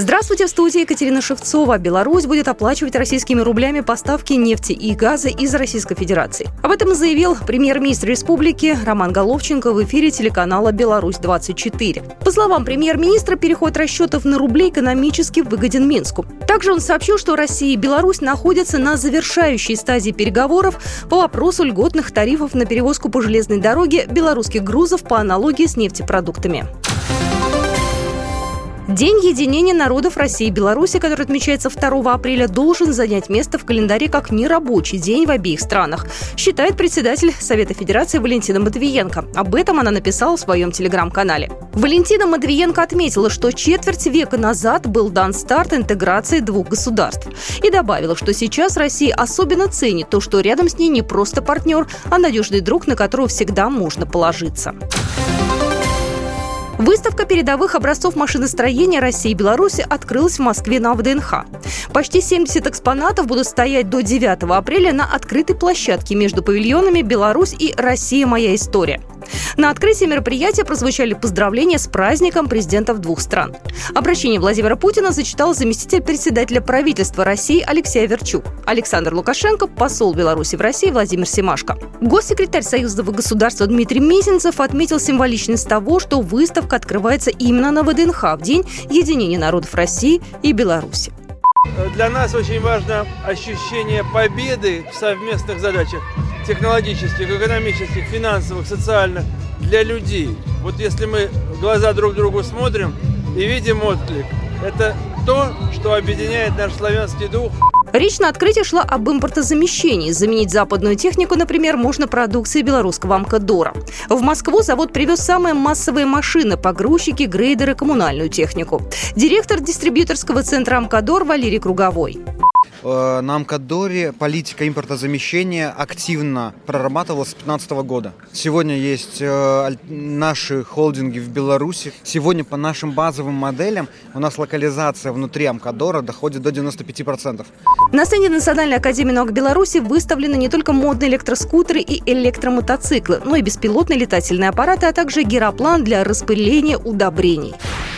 Здравствуйте, в студии Екатерина Шевцова. Беларусь будет оплачивать российскими рублями поставки нефти и газа из Российской Федерации. Об этом заявил премьер-министр республики Роман Головченко в эфире телеканала «Беларусь-24». По словам премьер-министра, переход расчетов на рубли экономически выгоден Минску. Также он сообщил, что Россия и Беларусь находятся на завершающей стадии переговоров по вопросу льготных тарифов на перевозку по железной дороге белорусских грузов по аналогии с нефтепродуктами. День единения народов России и Беларуси, который отмечается 2 апреля, должен занять место в календаре как нерабочий день в обеих странах, считает председатель Совета Федерации Валентина Матвиенко. Об этом она написала в своем телеграм-канале. Валентина Матвиенко отметила, что четверть века назад был дан старт интеграции двух государств. И добавила, что сейчас Россия особенно ценит то, что рядом с ней не просто партнер, а надежный друг, на которого всегда можно положиться. Выставка передовых образцов машиностроения России и Беларуси открылась в Москве на ВДНХ. Почти 70 экспонатов будут стоять до 9 апреля на открытой площадке между павильонами «Беларусь» и «Россия. Моя история». На открытии мероприятия прозвучали поздравления с праздником президентов двух стран. Обращение Владимира Путина зачитал заместитель председателя правительства России Алексей Верчук. Александр Лукашенко, посол Беларуси в России Владимир Семашко. Госсекретарь Союзного государства Дмитрий Мизинцев отметил символичность того, что выставка открывается именно на ВДНХ в День единения народов России и Беларуси. Для нас очень важно ощущение победы в совместных задачах технологических, экономических, финансовых, социальных для людей. Вот если мы глаза друг другу смотрим и видим отклик, это то, что объединяет наш славянский дух. Речь на открытии шла об импортозамещении. Заменить западную технику, например, можно продукцией белорусского Амкадора. В Москву завод привез самые массовые машины, погрузчики, грейдеры, коммунальную технику. Директор дистрибьюторского центра Амкадор Валерий Круговой. Э, на Амкадоре политика импортозамещения активно прорабатывалась с 2015 года. Сегодня есть э, наши холдинги в Беларуси. Сегодня по нашим базовым моделям у нас локализация внутри Амкадора доходит до 95%. На сцене Национальной академии наук Беларуси выставлены не только модные электроскутеры и электромотоциклы, но и беспилотные летательные аппараты, а также героплан для распыления удобрений.